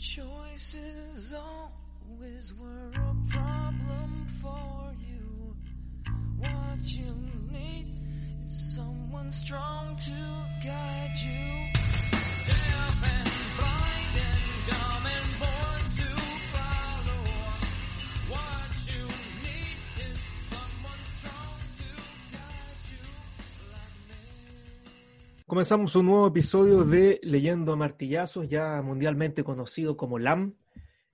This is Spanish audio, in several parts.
choices always were a problem for you. What you need is someone strong to guide you. Deaf Comenzamos un nuevo episodio de Leyendo a Martillazos, ya mundialmente conocido como LAM.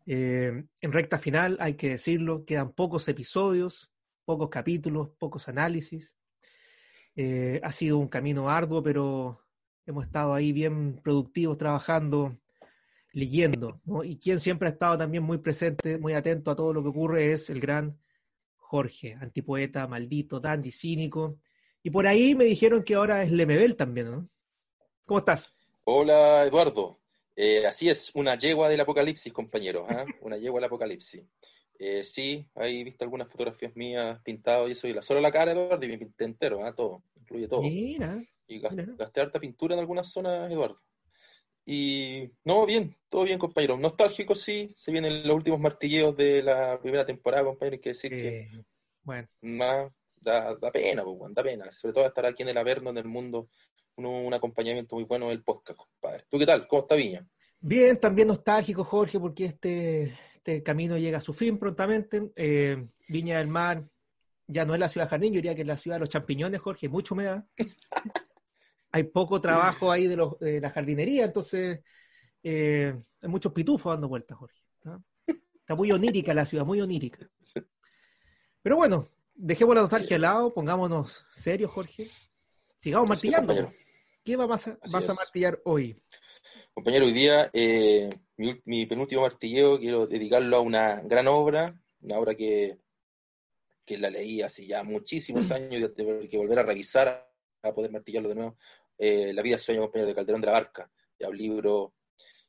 Eh, en recta final, hay que decirlo, quedan pocos episodios, pocos capítulos, pocos análisis. Eh, ha sido un camino arduo, pero hemos estado ahí bien productivos trabajando, leyendo. Y quien siempre ha estado también muy presente, muy atento a todo lo que ocurre es el gran Jorge, antipoeta, maldito, dandy, cínico. Y por ahí me dijeron que ahora es Lemebel también, ¿no? ¿Cómo estás? Hola Eduardo, Eh, así es, una yegua del apocalipsis, compañeros, ¿ah? una yegua del apocalipsis. Eh, sí, ahí viste algunas fotografías mías pintado y eso, y la, solo la cara, Eduardo, y me pinté entero, ¿ah? todo, incluye todo. Mira, Y mira. gasté harta pintura en algunas zonas, Eduardo. Y no, bien, todo bien, compañero. Nostálgico, sí, se vienen los últimos martilleos de la primera temporada, compañero, hay que decir que Eh, bueno, más da, da pena, pues, da pena. Sobre todo estar aquí en el Averno, en el mundo, un, un acompañamiento muy bueno del podcast, compadre. ¿Tú qué tal? ¿Cómo está Viña? bien, también nostálgico, Jorge, porque este, este camino llega a su fin prontamente. Eh, Viña del Mar ya no es la ciudad jardín, yo diría que es la ciudad de los champiñones, Jorge, mucha humedad. Hay poco trabajo ahí de, los, de la jardinería, entonces eh, hay muchos pitufos dando vueltas, Jorge. ¿no? Está muy onírica la ciudad, muy onírica. Pero bueno, dejemos la nostalgia al lado, pongámonos serios, Jorge. Sigamos Así martillando. ¿Qué vas a, vas a martillar hoy? Compañero, hoy día mi, ul- mi penúltimo martilleo quiero dedicarlo a una gran obra, una obra que, que la leí hace ya muchísimos años y de tener que volver a revisar a poder martillarlo de nuevo. Eh, la vida sueño, compañero, de Calderón de la Barca, ya un libro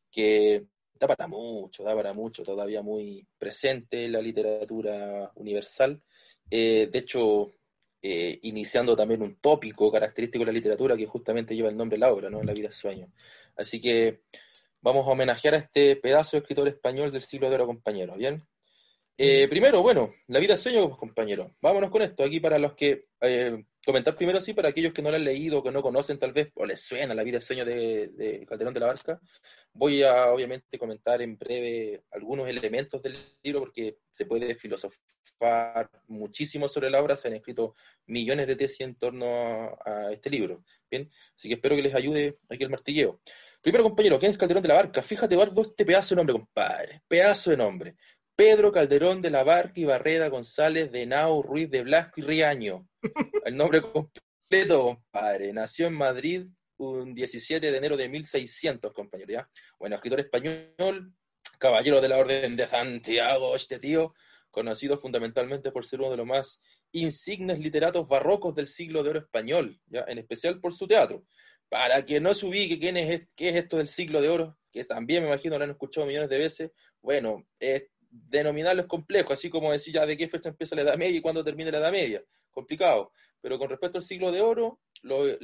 que da para mucho, da para mucho, todavía muy presente en la literatura universal. Eh, de hecho, eh, iniciando también un tópico característico de la literatura que justamente lleva el nombre de la obra, ¿no? La vida sueño. Así que vamos a homenajear a este pedazo de escritor español del siglo de oro, compañero, ¿bien? Eh, primero, bueno, la vida sueño, pues, compañero. Vámonos con esto. Aquí para los que, eh, comentar primero, sí, para aquellos que no lo han leído, que no conocen tal vez, o les suena la vida sueño de, de Calderón de la Barca, voy a obviamente comentar en breve algunos elementos del libro, porque se puede filosofar muchísimo sobre la obra, se han escrito millones de tesis en torno a, este libro, ¿bien? Así que espero que les ayude aquí el martilleo. Primero, compañero, ¿quién es Calderón de la Barca? Fíjate, Eduardo, este pedazo de nombre, compadre. Pedazo de nombre. Pedro Calderón de la Barca y Barrera González de Nau Ruiz de Blasco y Riaño. El nombre completo, compadre. Nació en Madrid un 17 de enero de 1600, compañero, ¿ya? Bueno, escritor español, caballero de la Orden de Santiago, este tío, conocido fundamentalmente por ser uno de los más insignes literatos barrocos del siglo de oro español, ¿ya? En especial por su teatro. Para que no se ubique quién es, qué es esto del siglo de oro, que también me imagino lo han escuchado millones de veces, bueno, es denominarlo es complejo, así como decir ya de qué fecha empieza la Edad Media y cuándo termina la Edad Media, complicado. Pero con respecto al siglo de oro, los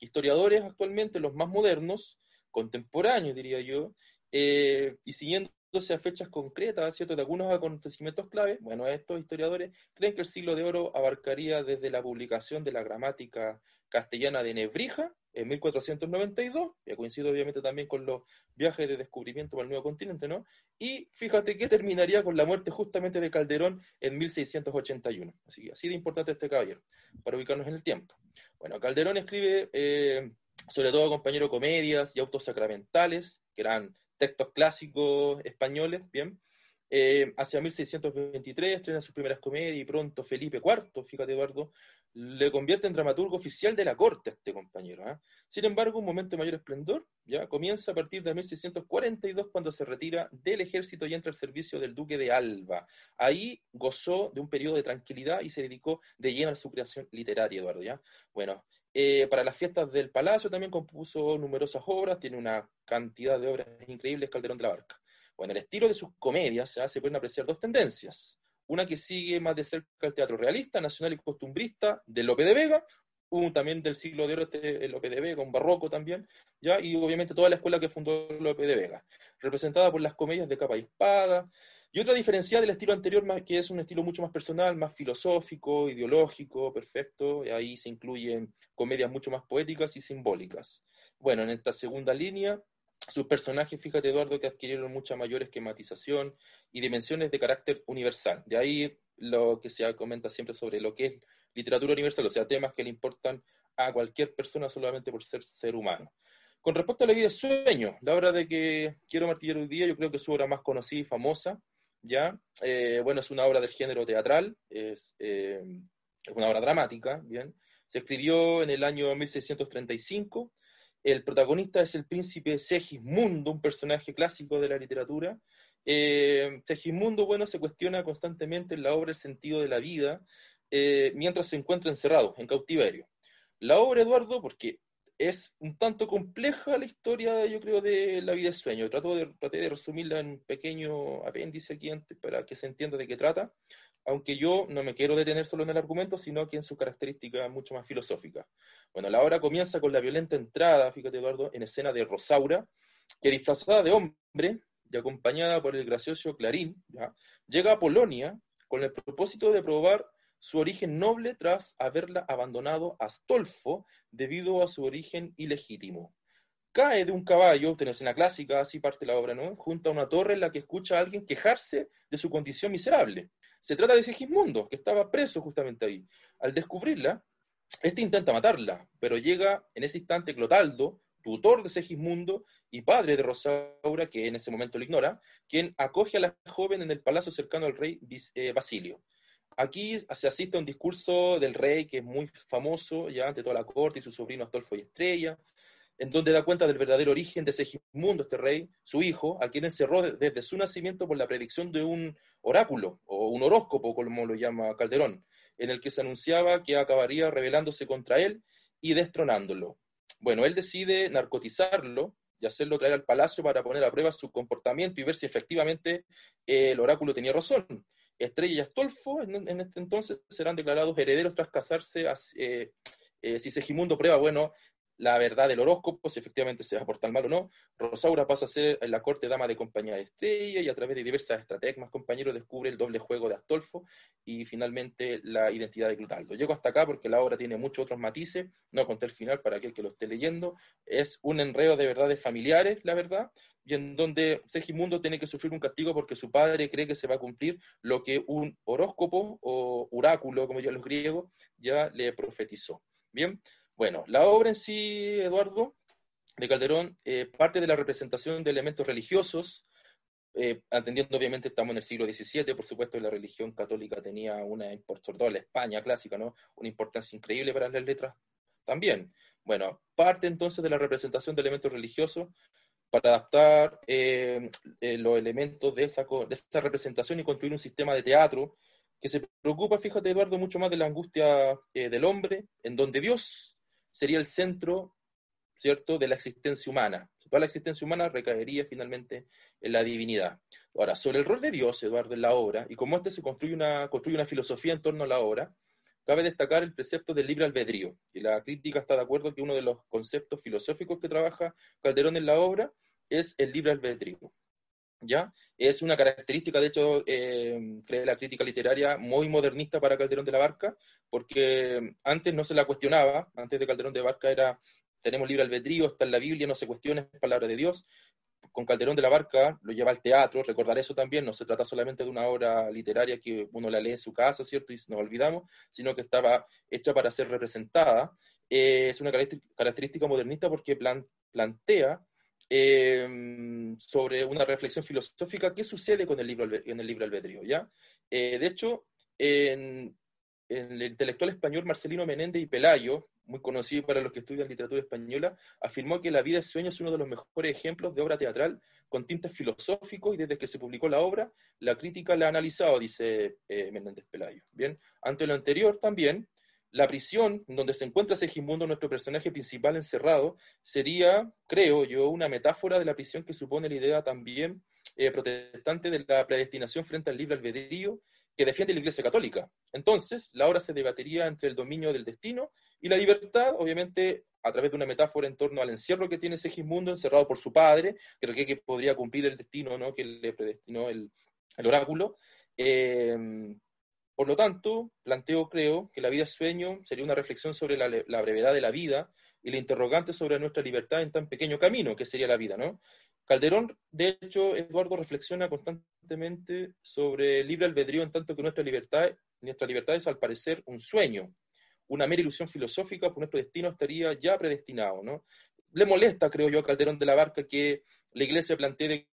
historiadores actualmente, los más modernos, contemporáneos diría yo, eh, y siguiéndose a fechas concretas, ¿cierto?, de algunos acontecimientos clave, bueno, estos historiadores creen que el siglo de oro abarcaría desde la publicación de la gramática castellana de Nebrija en 1492, ya coincido obviamente también con los viajes de descubrimiento por el nuevo continente, ¿no? Y fíjate que terminaría con la muerte justamente de Calderón en 1681. Así que así de importante este caballero, para ubicarnos en el tiempo. Bueno, Calderón escribe eh, sobre todo, compañero, comedias y autos sacramentales, que eran textos clásicos españoles, ¿bien? Eh, hacia 1623 estrena sus primeras comedias y pronto Felipe IV, fíjate Eduardo, le convierte en dramaturgo oficial de la corte a este compañero. ¿ah? Sin embargo, un momento de mayor esplendor ya comienza a partir de 1642 cuando se retira del ejército y entra al servicio del duque de Alba. Ahí gozó de un periodo de tranquilidad y se dedicó de lleno a su creación literaria, Eduardo. ¿ya? Bueno, eh, para las fiestas del palacio también compuso numerosas obras, tiene una cantidad de obras increíbles Calderón de la Barca. Bueno, el estilo de sus comedias se pueden apreciar dos tendencias. Una que sigue más de cerca el teatro realista, nacional y costumbrista de Lope de Vega, un también del siglo de oro, este, Lope de Vega, un barroco también, ¿ya? y obviamente toda la escuela que fundó Lope de Vega, representada por las comedias de capa y espada, y otra diferencia del estilo anterior, que es un estilo mucho más personal, más filosófico, ideológico, perfecto, y ahí se incluyen comedias mucho más poéticas y simbólicas. Bueno, en esta segunda línea, sus personajes, fíjate Eduardo, que adquirieron mucha mayor esquematización y dimensiones de carácter universal. De ahí lo que se comenta siempre sobre lo que es literatura universal, o sea, temas que le importan a cualquier persona solamente por ser ser humano. Con respecto a la vida de sueño, la obra de que quiero martillar hoy día, yo creo que es su obra más conocida y famosa, ¿ya? Eh, bueno, es una obra del género teatral, es, eh, es, una obra dramática, ¿bien? Se escribió en el año 1635, el protagonista es el príncipe Segismundo, un personaje clásico de la literatura. Eh, Segismundo, bueno, se cuestiona constantemente en la obra el sentido de la vida, eh, mientras se encuentra encerrado en cautiverio. La obra, Eduardo, porque es un tanto compleja la historia, yo creo, de la vida de sueño. Trato de, traté de resumirla en un pequeño apéndice aquí antes para que se entienda de qué trata, aunque yo no me quiero detener solo en el argumento, sino que en su característica mucho más filosófica. Bueno, la obra comienza con la violenta entrada, fíjate Eduardo, en escena de Rosaura, que disfrazada de hombre y acompañada por el gracioso Clarín, llega a Polonia con el propósito de probar su origen noble tras haberla abandonado Astolfo debido a su origen ilegítimo. Cae de un caballo, una escena clásica, así parte la obra, ¿no? Junto a una torre en la que escucha a alguien quejarse de su condición miserable. Se trata de Segismundo, que estaba preso justamente ahí. Al descubrirla, este intenta matarla, pero llega en ese instante Clotaldo, tutor de Segismundo y padre de Rosaura, que en ese momento lo ignora, quien acoge a la joven en el palacio cercano al rey eh, Basilio. Aquí se asiste a un discurso del rey que es muy famoso ya ante toda la corte y su sobrino Astolfo y Estrella, en donde da cuenta del verdadero origen de Segismundo, este rey, su hijo, a quien encerró desde su nacimiento por la predicción de un oráculo o un horóscopo, como lo llama Calderón, en el que se anunciaba que acabaría rebelándose contra él y destronándolo. Bueno, él decide narcotizarlo y hacerlo traer al palacio para poner a prueba su comportamiento y ver si efectivamente el oráculo tenía razón. Estrella y Astolfo en, este entonces serán declarados herederos tras casarse. Eh, eh, si Segimundo prueba, bueno, la verdad del horóscopo, si efectivamente se va a portar mal o no. Rosaura pasa a ser en la corte dama de compañía de estrella y a través de diversas estrategias, compañeros, descubre el doble juego de Astolfo y finalmente la identidad de Clotaldo. Llego hasta acá porque la obra tiene muchos otros matices, no conté el final para aquel que lo esté leyendo. Es un enredo de verdades familiares, la verdad, y en donde Segimundo tiene que sufrir un castigo porque su padre cree que se va a cumplir lo que un horóscopo o oráculo, como ya los griegos, ya le profetizó. Bien, bueno, la obra en sí, Eduardo, de Calderón, eh, parte de la representación de elementos religiosos, eh, atendiendo obviamente estamos en el siglo XVII, por supuesto la religión católica tenía una, sobre todo la España clásica, ¿no? una importancia increíble para las letras también. Bueno, parte entonces de la representación de elementos religiosos para adaptar eh, los elementos de esa, representación y construir un sistema de teatro que se preocupa, fíjate Eduardo, mucho más de la angustia del hombre, en donde Dios sería el centro, ¿cierto?, de la existencia humana. Toda la existencia humana recaería finalmente en la divinidad. Ahora, sobre el rol de Dios, Eduardo, en la obra, y cómo este se construye una, construye una filosofía en torno a la obra, cabe destacar el precepto del libre albedrío. Y la crítica está de acuerdo que uno de los conceptos filosóficos que trabaja Calderón en la obra es el libre albedrío. ¿Ya? Es una característica, de hecho, eh, cree la crítica literaria muy modernista para Calderón de la Barca, porque antes no se la cuestionaba, antes de Calderón de la Barca era, tenemos libre albedrío, está en la Biblia, no se cuestiona, es palabra de Dios. Con Calderón de la Barca lo lleva al teatro, recordar eso también, no se trata solamente de una obra literaria que uno la lee en su casa, ¿cierto? Y nos olvidamos, sino que estaba hecha para ser representada. Eh, es una característica modernista porque plantea Em, sobre una reflexión filosófica, ¿qué sucede con el libro en el libre albedrío? ¿ya? Eh, de hecho, el intelectual español Marcelino Menéndez y Pelayo, muy conocido para los que estudian literatura española, afirmó que La vida de sueño es uno de los mejores ejemplos de obra teatral con tintes filosóficos y desde que se publicó la obra, la crítica la ha analizado, dice eh, Menéndez Pelayo. Bien, ante lo anterior también, la prisión donde se encuentra Segismundo, nuestro personaje principal encerrado, sería, creo yo, una metáfora de la prisión que supone la idea también eh, protestante de la predestinación frente al libre albedrío que defiende la Iglesia Católica. Entonces, la obra se debatiría entre el dominio del destino Y la libertad, obviamente, a través de una metáfora en torno al encierro que tiene Segismundo, encerrado por su padre, creo que, que podría cumplir el destino ¿no? que le predestinó el, oráculo. Eh, por lo tanto, planteo, creo, que la vida sueño sería una reflexión sobre la, brevedad de la vida y la interrogante sobre nuestra libertad en tan pequeño camino que sería la vida, ¿no? Calderón, de hecho, Eduardo reflexiona constantemente sobre el libre albedrío en tanto que nuestra libertad, nuestra libertad es al parecer un sueño, una mera ilusión filosófica, pues nuestro destino estaría ya predestinado, ¿no? Le molesta, creo yo, a Calderón de la Barca que la iglesia plantee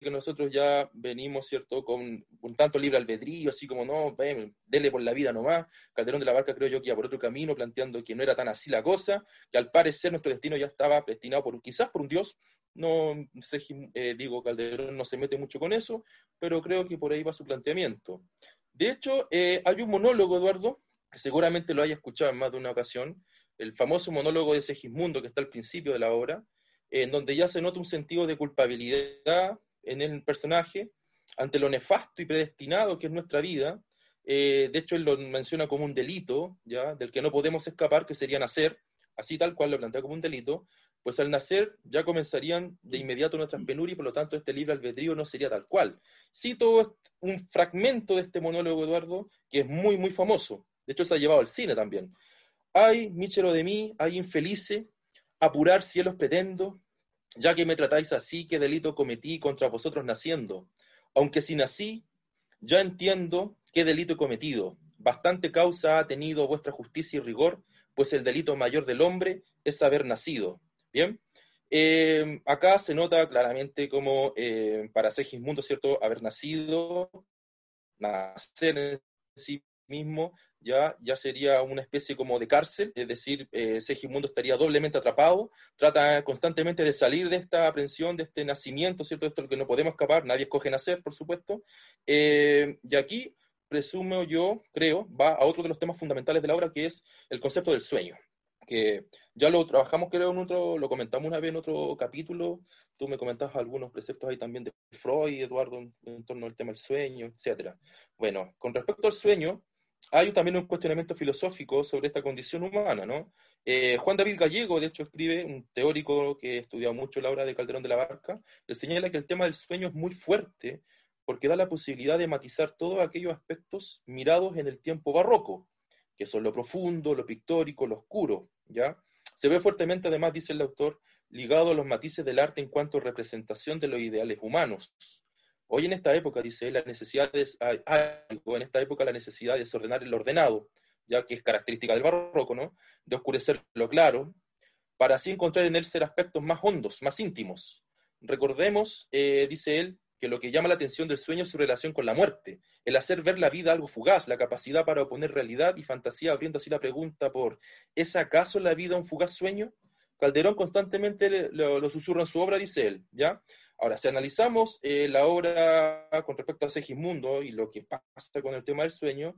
que nosotros ya venimos, ¿cierto?, con un tanto libre albedrío, así como, no, ven, dele por la vida nomás. Calderón de la Barca creo yo que iba por otro camino, planteando que no era tan así la cosa, que al parecer nuestro destino ya estaba predestinado por, quizás por un Dios, no sé, eh, digo, Calderón no se mete mucho con eso, pero creo que por ahí va su planteamiento. De hecho, eh, hay un monólogo, Eduardo, que seguramente lo haya escuchado en más de una ocasión, el famoso monólogo de Segismundo que está al principio de la obra, en donde ya se nota un sentido de culpabilidad en el personaje ante lo nefasto y predestinado que es nuestra vida. Eh, de hecho, él lo menciona como un delito, ¿ya? del que no podemos escapar, que sería nacer, así tal cual lo plantea como un delito, pues al nacer ya comenzarían de inmediato nuestras penurias por lo tanto este libre albedrío no sería tal cual. Cito un fragmento de este monólogo, Eduardo, que es muy, muy famoso. De hecho, se ha llevado al cine también. Ay, míchero de mí, ay, infelice, apurar cielos pretendo, ya que me tratáis así, qué delito cometí contra vosotros naciendo. Aunque si nací, ya entiendo qué delito he cometido. Bastante causa ha tenido vuestra justicia y rigor, pues el delito mayor del hombre es haber nacido. Bien, eh, acá se nota claramente como eh, para Segismundo, ¿cierto? Haber nacido, nacer en sí mismo, ya, ya sería una especie como de cárcel, es decir, eh, estaría doblemente atrapado, trata constantemente de salir de esta aprensión, de este nacimiento, ¿cierto? Esto es lo que no podemos escapar, nadie escoge nacer, por supuesto. Eh, y aquí, presumo yo, creo, va a otro de los temas fundamentales de la obra, que es el concepto del sueño que ya lo trabajamos, creo, en otro, lo comentamos una vez en otro capítulo, tú me comentabas algunos preceptos ahí también de Freud, Eduardo, en, torno al tema del sueño, etcétera. Bueno, con respecto al sueño, hay también un cuestionamiento filosófico sobre esta condición humana, ¿no? Eh, Juan David Gallego, de hecho, escribe, un teórico que ha estudiado mucho la obra de Calderón de la Barca, le señala que el tema del sueño es muy fuerte porque da la posibilidad de matizar todos aquellos aspectos mirados en el tiempo barroco, que son lo profundo, lo pictórico, lo oscuro, ¿ya? Se ve fuertemente, además, dice el autor, ligado a los matices del arte en cuanto a representación de los ideales humanos. Hoy en esta época, dice él, la necesidad es, en esta época la necesidad de desordenar el ordenado, ya que es característica del barroco, ¿no? De oscurecer lo claro, para así encontrar en él ser aspectos más hondos, más íntimos. Recordemos, eh, dice él, que lo que llama la atención del sueño es su relación con la muerte, el hacer ver la vida algo fugaz, la capacidad para oponer realidad y fantasía, abriendo así la pregunta por ¿es acaso la vida un fugaz sueño? Calderón constantemente lo, lo susurra en su obra, dice él, ¿ya? Ahora, si analizamos eh, la obra con respecto a Segismundo y lo que pasa con el tema del sueño,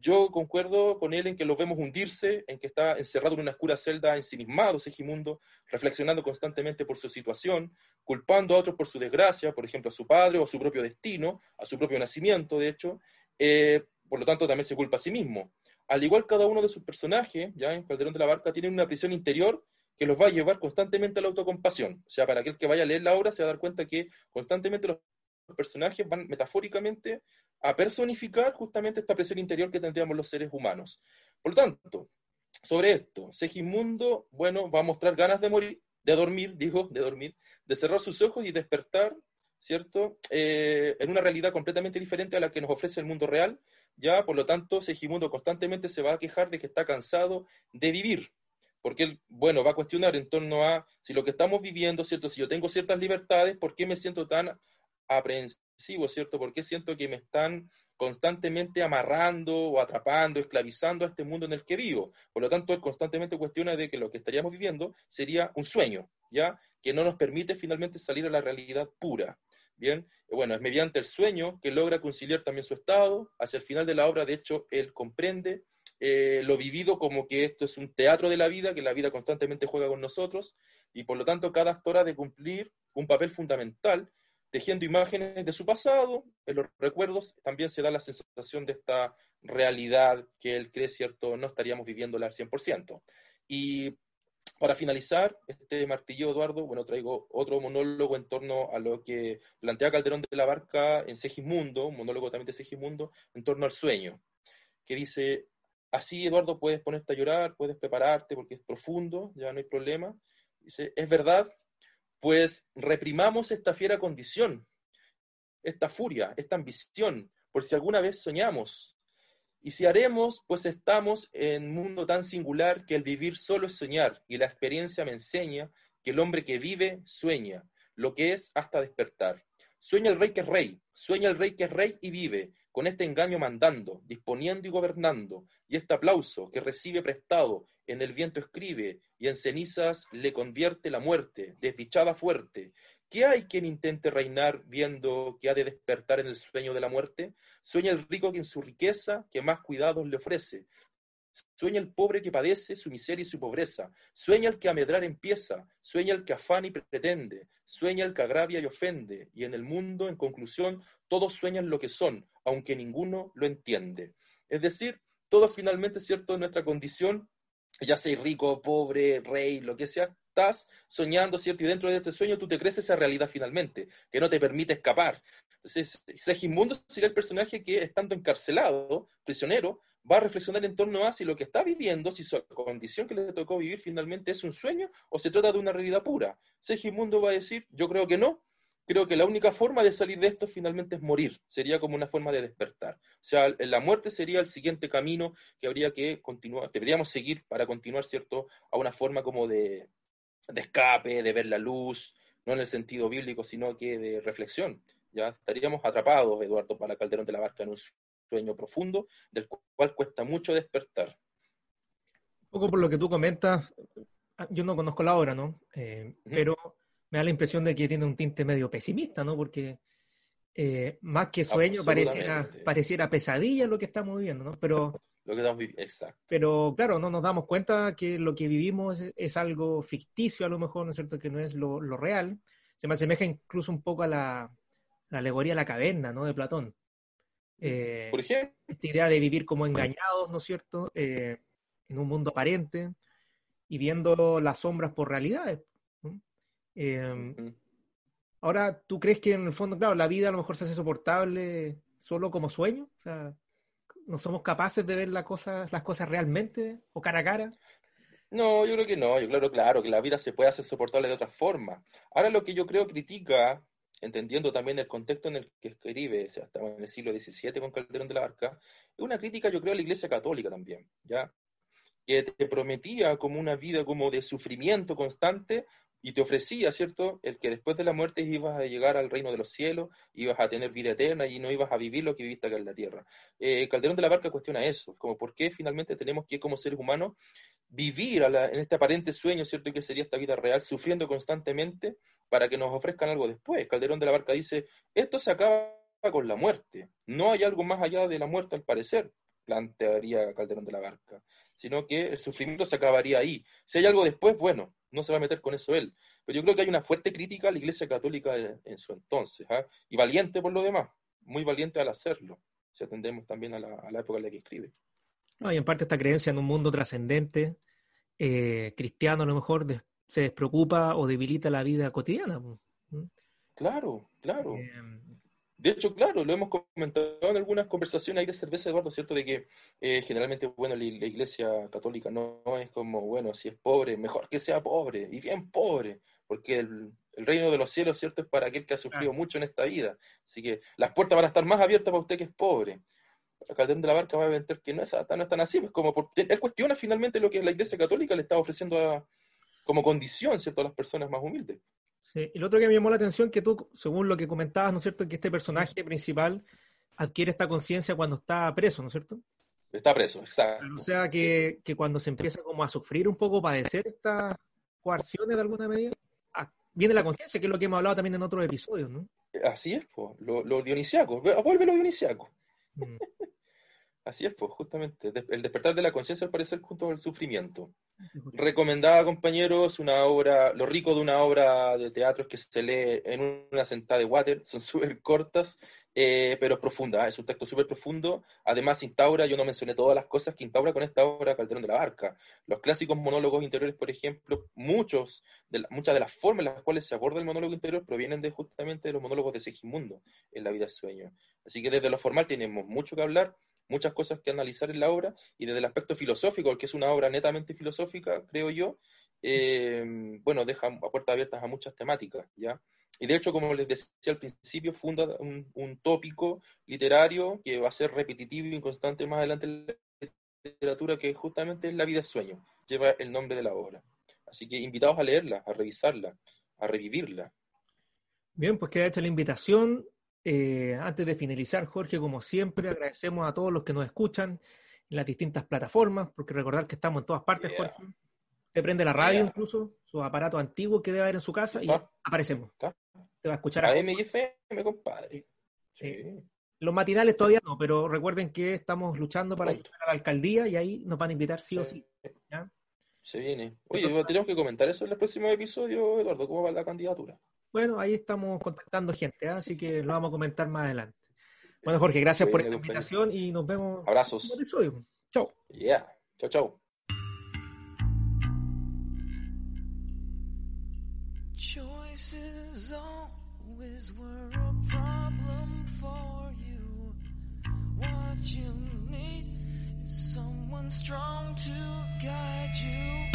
yo concuerdo con él en que lo vemos hundirse, en que está encerrado en una oscura celda, ensimismado Segismundo, reflexionando constantemente por su situación, culpando a otros por su desgracia, por ejemplo, a su padre o a su propio destino, a su propio nacimiento, de hecho, eh, por lo tanto también se culpa a sí mismo. Al igual cada uno de sus personajes, ya en Calderón de la Barca, tienen una prisión interior que los va a llevar constantemente a la autocompasión. O sea, para aquel que vaya a leer la obra se va a dar cuenta que constantemente los personajes van metafóricamente a personificar justamente esta presión interior que tendríamos los seres humanos. Por lo tanto, sobre esto, Segismundo, bueno, va a mostrar ganas de morir, de dormir, digo, de dormir, de cerrar sus ojos y despertar, ¿cierto? Eh, en una realidad completamente diferente a la que nos ofrece el mundo real, ya, por lo tanto, Segismundo constantemente se va a quejar de que está cansado de vivir, porque él, bueno, va a cuestionar en torno a si lo que estamos viviendo, ¿cierto? Si yo tengo ciertas libertades, ¿por qué me siento tan aprensivo, ¿cierto? ¿Por qué siento que me están constantemente amarrando o atrapando, esclavizando a este mundo en el que vivo? Por lo tanto, él constantemente cuestiona de que lo que estaríamos viviendo sería un sueño, ¿ya? Que no nos permite finalmente salir a la realidad pura. Bien, bueno, es mediante el sueño que logra conciliar también su estado. Hacia el final de la obra, de hecho, él comprende eh, lo vivido como que esto es un teatro de la vida, que la vida constantemente juega con nosotros, y por lo tanto cada actor ha de cumplir un papel fundamental tejiendo imágenes de su pasado, en los recuerdos también se da la sensación de esta realidad que él cree, ¿cierto? No estaríamos viviéndola al 100%. Y para finalizar, este martillo, Eduardo, bueno, traigo otro monólogo en torno a lo que plantea Calderón de la Barca en Segismundo, un monólogo también de Segismundo, en torno al sueño, que dice, así, Eduardo, puedes ponerte a llorar, puedes prepararte porque es profundo, ya no hay problema. Dice, es verdad, pues reprimamos esta fiera condición, esta furia, esta ambición, por si alguna vez soñamos, y si haremos, pues estamos en un mundo tan singular que el vivir solo es soñar, y la experiencia me enseña que el hombre que vive sueña, lo que es hasta despertar. Sueña el rey que es rey, sueña el rey que es rey y vive, con este engaño mandando, disponiendo y gobernando, y este aplauso que recibe prestado, en el viento escribe, y en cenizas le convierte la muerte, desdichada fuerte, ¿Qué hay quien intente reinar viendo que ha de despertar en el sueño de la muerte? Sueña el rico que en su riqueza que más cuidados le ofrece. Sueña el pobre que padece su miseria y su pobreza. Sueña el que a medrar empieza. Sueña el que afana y pretende. Sueña el que agravia y ofende. Y en el mundo, en conclusión, todos sueñan lo que son, aunque ninguno lo entiende. Es decir, todos finalmente, ¿cierto?, en nuestra condición, ya sea rico, pobre, rey, lo que sea, estás soñando, ¿cierto? Y dentro de este sueño tú te crees esa realidad finalmente, que no te permite escapar. Entonces, Segismundo sería el personaje que, estando encarcelado, prisionero, va a reflexionar en torno a si lo que está viviendo, si su condición que le tocó vivir finalmente es un sueño o se trata de una realidad pura. Segismundo va a decir, yo creo que no, creo que la única forma de salir de esto finalmente es morir, sería como una forma de despertar. O sea, la muerte sería el siguiente camino que habría que continuar, deberíamos seguir para continuar, ¿cierto?, a una forma como de, escape, de ver la luz, no en el sentido bíblico, sino que de reflexión. Ya estaríamos atrapados, Eduardo, para Calderón de la Barca, en un sueño profundo del cual cuesta mucho despertar. Un poco por lo que tú comentas, yo no conozco la obra, ¿no? Eh, pero me da la impresión de que tiene un tinte medio pesimista, ¿no? Porque eh, más que sueño pareciera, pareciera pesadilla lo que estamos viviendo, ¿no? Pero lo que estamos viviendo. Exacto. Pero claro, no nos damos cuenta que lo que vivimos es, algo ficticio, a lo mejor, ¿no es cierto? Que no es lo, real. Se me asemeja incluso un poco a la, alegoría de la caverna, ¿no? De Platón. Eh, Por ejemplo. Esta idea de vivir como engañados, ¿no es cierto? Eh, en un mundo aparente y viendo las sombras por realidades. Eh, ahora, ¿tú crees que en el fondo, claro, la vida a lo mejor se hace soportable solo como sueño? O sea, ¿No somos capaces de ver las cosas, las cosas realmente o cara a cara? No, yo creo que no. Yo claro, claro, que la vida se puede hacer soportable de otra forma. Ahora lo que yo creo critica, entendiendo también el contexto en el que escribe, o sea, estaba en el siglo XVII con Calderón de la Barca, es una crítica, yo creo, a la Iglesia Católica también, ¿ya? Que te prometía como una vida como de sufrimiento constante, y te ofrecía, ¿cierto?, el que después de la muerte ibas a llegar al reino de los cielos, ibas a tener vida eterna y no ibas a vivir lo que viviste acá en la tierra. Eh, Calderón de la Barca cuestiona eso, como por qué finalmente tenemos que, como seres humanos, vivir en este aparente sueño, ¿cierto?, que sería esta vida real, sufriendo constantemente para que nos ofrezcan algo después. Calderón de la Barca dice, esto se acaba con la muerte, no hay algo más allá de la muerte al parecer, plantearía Calderón de la Barca, sino que el sufrimiento se acabaría ahí. Si hay algo después, bueno, no se va a meter con eso él. Pero yo creo que hay una fuerte crítica a la Iglesia Católica en, su entonces, ¿ah? y valiente por lo demás, muy valiente al hacerlo, si atendemos también a la, época en la que escribe. No, y en parte esta creencia en un mundo trascendente, eh, cristiano a lo mejor, se despreocupa o debilita la vida cotidiana. Claro, claro. Eh, de hecho, claro, lo hemos comentado en algunas conversaciones ahí de cerveza, Eduardo, ¿cierto? De que eh, generalmente, bueno, la, iglesia católica no, es como, bueno, si es pobre, mejor que sea pobre, y bien pobre, porque el, reino de los cielos, ¿cierto? Es para aquel que ha sufrido mucho en esta vida. Así que las puertas van a estar más abiertas para usted que es pobre. Calderón de la Barca va a entender que no es, no es tan así, es como por, él cuestiona finalmente lo que la iglesia católica le está ofreciendo como condición, ¿cierto? A las personas más humildes. Sí, y lo otro que me llamó la atención que tú, según lo que comentabas, ¿no es cierto?, que este personaje principal adquiere esta conciencia cuando está preso, ¿no es cierto? Está preso, exacto. O sea que, que, cuando se empieza como a sufrir un poco, padecer estas coerciones de alguna medida, ah, viene la conciencia, que es lo que hemos hablado también en otros episodios, ¿no? Así es, pues, lo, lo dionisiaco, vuelve lo dionisiaco. Mm. Así es, pues, justamente. El despertar de la conciencia, al parecer, junto al sufrimiento. Recomendada, compañeros, una obra, lo rico de una obra de teatro es que se lee en una sentada de water, son súper cortas, eh, pero es profunda, ¿eh? es un texto súper profundo. Además, instaura, yo no mencioné todas las cosas que instaura con esta obra Calderón de la Barca. Los clásicos monólogos interiores, por ejemplo, muchos de la- muchas de las formas en las cuales se aborda el monólogo interior provienen de justamente de los monólogos de Segismundo en La vida es sueño. Así que desde lo formal tenemos mucho que hablar, muchas cosas que analizar en la obra, y desde el aspecto filosófico, que es una obra netamente filosófica, creo yo, eh, bueno, deja a puertas abiertas a muchas temáticas, ¿ya? Y de hecho, como les decía al principio, funda un, un tópico literario que va a ser repetitivo y constante más adelante en la literatura, que justamente es La vida es sueño, lleva el nombre de la obra. Así que invitados a leerla, a revisarla, a revivirla. Bien, pues queda hecha la invitación. Eh, antes de finalizar, Jorge, como siempre, agradecemos a todos los que nos escuchan en las distintas plataformas, porque recordar que estamos en todas partes, Yeah. Jorge. Te prende la radio Yeah. incluso, su aparato antiguo que debe haber en su casa y aparecemos. ¿Está? Te va a escuchar a FM, compadre. Sí. Sí. Los matinales todavía no, pero recuerden que estamos luchando para llegar a la alcaldía y ahí nos van a invitar sí o sí. ¿ya? Se viene. Oye, tenemos que comentar eso en el próximo episodio, Eduardo, cómo va la candidatura. Bueno, ahí estamos contactando gente, ¿ah? así que lo vamos a comentar más adelante. Bueno, Jorge, gracias por esta invitación y nos vemos en el Abrazos. Chao. Yeah. Chao, chao. Choices always were a problem for you. What you need is someone strong to guide you.